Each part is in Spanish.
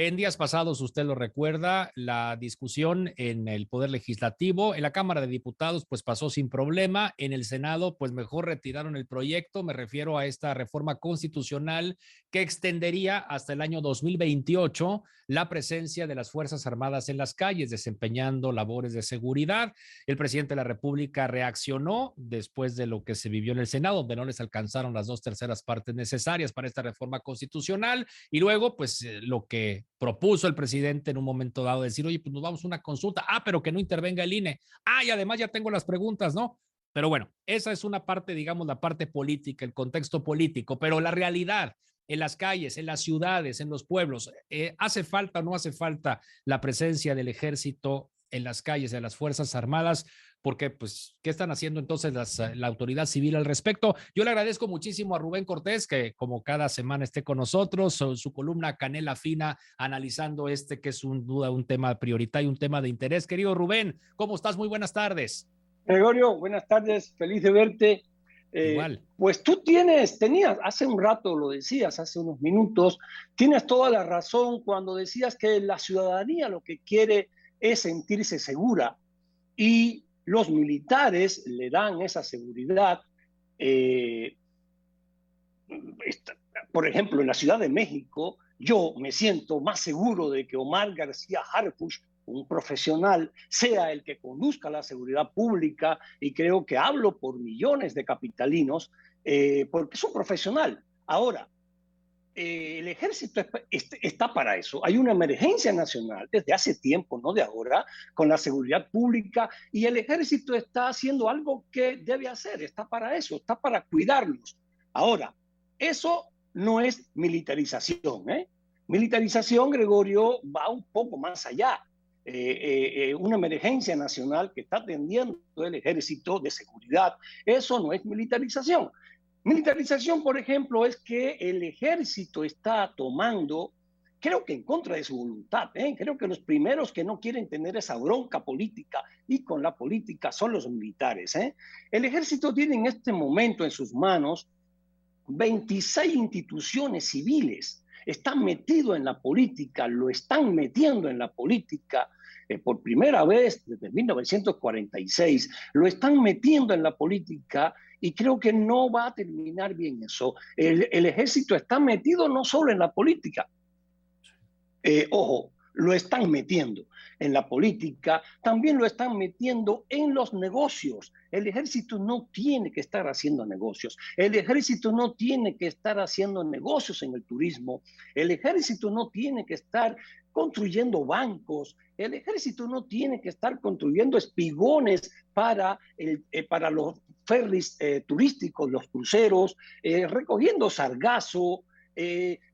En días pasados, usted lo recuerda, la discusión en el Poder Legislativo, en la Cámara de Diputados, pues pasó sin problema. En el Senado, pues mejor retiraron el proyecto. Me refiero a esta reforma constitucional que extendería hasta el año 2028 la presencia de las Fuerzas Armadas en las calles, desempeñando labores de seguridad. El presidente de la República reaccionó después de lo que se vivió en el Senado, donde no les alcanzaron las dos terceras partes necesarias para esta reforma constitucional. Y luego, pues eh, lo que propuso el presidente en un momento dado, decir, oye, pues nos vamos a una consulta, ah, pero que no intervenga el INE, ah, y además ya tengo las preguntas, ¿no? Pero bueno, esa es una parte, digamos, la parte política, el contexto político, pero la realidad en las calles, en las ciudades, en los pueblos, eh, ¿hace falta o no hace falta la presencia del ejército en las calles, de las Fuerzas Armadas? porque pues, ¿qué están haciendo entonces la autoridad civil al respecto? Yo le agradezco muchísimo a Rubén Cortés, que como cada semana esté con nosotros, su, su columna Canela Fina, analizando este que es un duda, un tema prioritario, un tema de interés. Querido Rubén, ¿cómo estás? Muy buenas tardes. Gregorio, buenas tardes, feliz de verte. Eh, Igual. Pues tú tienes, tenías, hace un rato lo decías, hace unos minutos, tienes toda la razón cuando decías que la ciudadanía lo que quiere es sentirse segura. Y los militares le dan esa seguridad. Eh, por ejemplo, en la Ciudad de México, yo me siento más seguro de que Omar García Harfuch, un profesional, sea el que conduzca la seguridad pública, y creo que hablo por millones de capitalinos, eh, porque es un profesional. Ahora, eh, el ejército está para eso. Hay una emergencia nacional desde hace tiempo, no de ahora, con la seguridad pública y el ejército está haciendo algo que debe hacer, está para eso, está para cuidarnos. Ahora, eso no es militarización. ¿eh? Militarización, Gregorio, va un poco más allá. Eh, una emergencia nacional que está atendiendo el ejército de seguridad, eso no es militarización. Militarización, por ejemplo, es que el ejército está tomando, creo que en contra de su voluntad, ¿eh? creo que los primeros que no quieren tener esa bronca política y con la política son los militares. ¿eh? El ejército tiene en este momento en sus manos 26 instituciones civiles. Están metidos en la política, lo están metiendo en la política eh, por primera vez desde 1946, lo están metiendo en la política y creo que no va a terminar bien eso. El, ejército está metido no solo en la política, eh, ojo, lo están metiendo en la política, también lo están metiendo en los negocios. El ejército no tiene que estar haciendo negocios. El ejército no tiene que estar haciendo negocios en el turismo. El ejército no tiene que estar construyendo bancos. El ejército no tiene que estar construyendo espigones para, el, eh, para los ferries eh, turísticos, los cruceros, eh, recogiendo sargazo,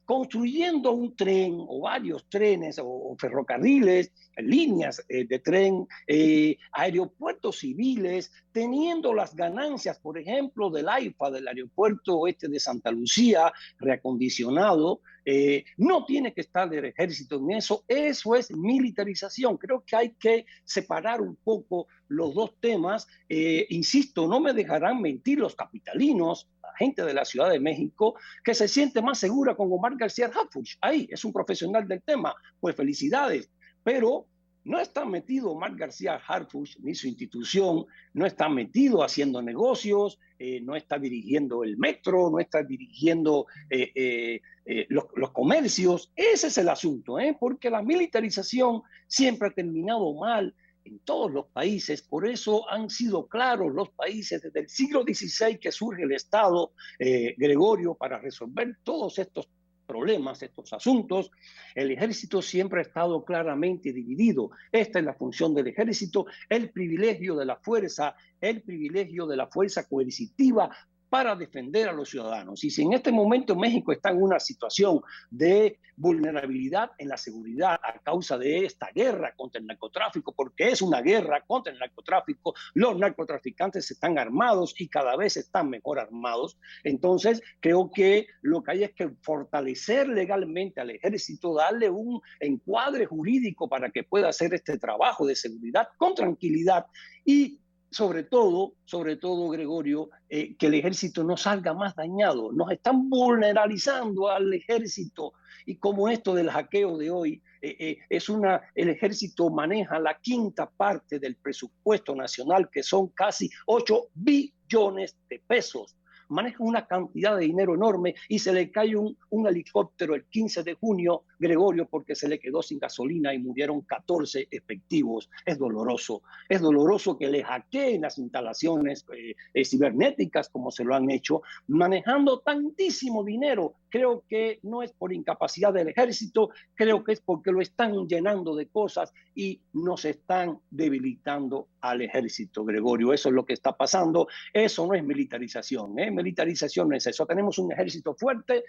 construyendo un tren o varios trenes o, ferrocarriles, líneas eh, de tren, eh, aeropuertos civiles, teniendo las ganancias, por ejemplo, del AIFA, del aeropuerto este de Santa Lucía, reacondicionado, eh, no tiene que estar el ejército en eso, eso es militarización. Creo que hay que separar un poco los dos temas. insisto, no me dejarán mentir los capitalinos, gente de la Ciudad de México que se siente más segura con Omar García Harfuch. Ahí es un profesional del tema. Pues felicidades. Pero no está metido Omar García Harfuch ni su institución, no está metido haciendo negocios, eh, no está dirigiendo el metro, no está dirigiendo eh, eh, los, los, comercios. Ese es el asunto, porque la militarización siempre ha terminado mal en todos los países, por eso han sido claros los países desde el siglo XVI que surge el Estado, eh, Gregorio, para resolver todos estos problemas, estos asuntos, el ejército siempre ha estado claramente dividido. Esta es la función del ejército, el privilegio de la fuerza, el privilegio de la fuerza coercitiva para defender a los ciudadanos. Y si en este momento México está en una situación de vulnerabilidad en la seguridad a causa de esta guerra contra el narcotráfico, porque es una guerra contra el narcotráfico, los narcotraficantes están armados y cada vez están mejor armados, entonces creo que lo que hay es que fortalecer legalmente al ejército, darle un encuadre jurídico para que pueda hacer este trabajo de seguridad con tranquilidad y sobre todo, sobre todo, Gregorio, eh, que el ejército no salga más dañado. Nos están vulneralizando al ejército. Y como esto del hackeo de hoy, eh, eh, es una, el ejército maneja la quinta parte del presupuesto nacional, que son casi 8 billones de pesos maneja una cantidad de dinero enorme y se le cae un, helicóptero el 15 de junio, Gregorio, porque se le quedó sin gasolina y murieron 14 efectivos. Es doloroso. Es doloroso que le hackeen las instalaciones eh, eh, cibernéticas como se lo han hecho, manejando tantísimo dinero. Creo que no es por incapacidad del ejército, creo que es porque lo están llenando de cosas y nos están debilitando al ejército, Gregorio. Eso es lo que está pasando. Eso no es militarización. ¿eh? Militarización eso. Tenemos un ejército fuerte.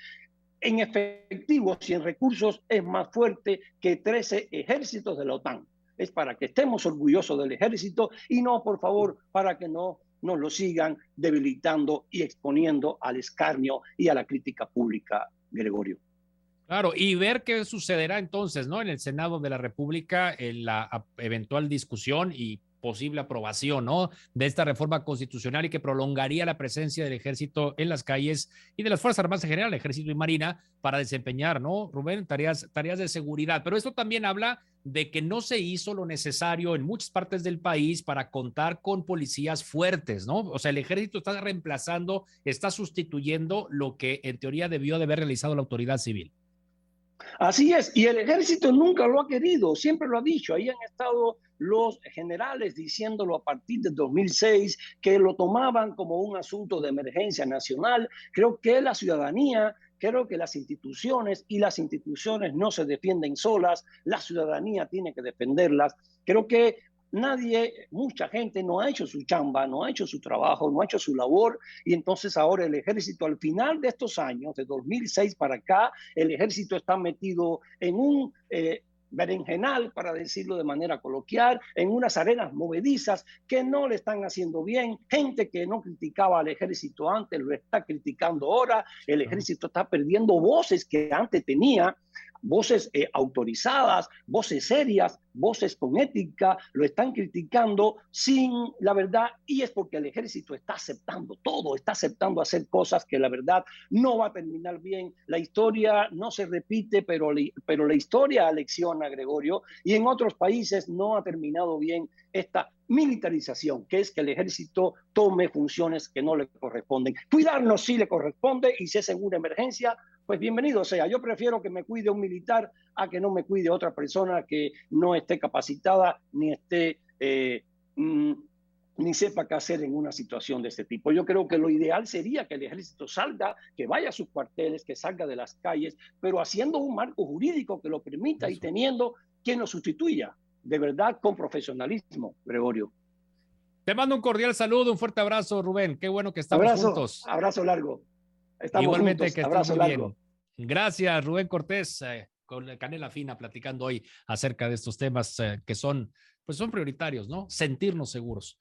En efectivos y en recursos es más fuerte que 13 ejércitos de la OTAN. Es para que estemos orgullosos del ejército y no, por favor, para que no nos lo sigan debilitando y exponiendo al escarnio y a la crítica pública, Gregorio. Claro, y ver qué sucederá entonces, ¿no? En el Senado de la República, en la eventual discusión y posible aprobación, ¿no? De esta reforma constitucional y que prolongaría la presencia del ejército en las calles y de las Fuerzas Armadas en general, ejército y marina, para desempeñar, ¿no, Rubén? Tareas, tareas de seguridad. Pero esto también habla de que no se hizo lo necesario en muchas partes del país para contar con policías fuertes, ¿no? O sea, el ejército está reemplazando, está sustituyendo lo que en teoría debió de haber realizado la autoridad civil. Así es, y el ejército nunca lo ha querido, siempre lo ha dicho, ahí han estado los generales diciéndolo a partir de 2006, que lo tomaban como un asunto de emergencia nacional. Creo que la ciudadanía Creo que las instituciones y las instituciones no se defienden solas, la ciudadanía tiene que defenderlas. Creo que nadie, mucha gente no ha hecho su chamba, no ha hecho su trabajo, no ha hecho su labor y entonces ahora el ejército al final de estos años, de 2006 para acá, el ejército está metido en un... Eh, berenjenal, para decirlo de manera coloquial, en unas arenas movedizas que no le están haciendo bien. Gente que no criticaba al ejército antes lo está criticando ahora. El ejército está perdiendo voces que antes tenía voces eh, autorizadas, voces serias, voces con ética, lo están criticando sin la verdad y es porque el ejército está aceptando todo, está aceptando hacer cosas que la verdad no va a terminar bien. La historia no se repite, pero, la historia lecciona, Gregorio, y en otros países no ha terminado bien esta militarización, que es que el ejército tome funciones que no le corresponden. Cuidarnos sí le corresponde y si es en una emergencia, pues bienvenido sea. Yo prefiero que me cuide un militar a que no me cuide otra persona que no esté capacitada ni esté eh, mm, ni sepa qué hacer en una situación de este tipo. Yo creo que lo ideal sería que el ejército salga, que vaya a sus cuarteles, que salga de las calles, pero haciendo un marco jurídico que lo permita y teniendo quien lo sustituya, de verdad con profesionalismo, Gregorio. Te mando un cordial saludo, un fuerte abrazo, Rubén. Qué bueno que estamos abrazo, juntos. Abrazo largo. Igualmente que estés muy bien. Gracias, Rubén Cortés, eh, con Canela Fina, platicando hoy acerca de estos temas eh, que son, pues son prioritarios, ¿no? Sentirnos seguros.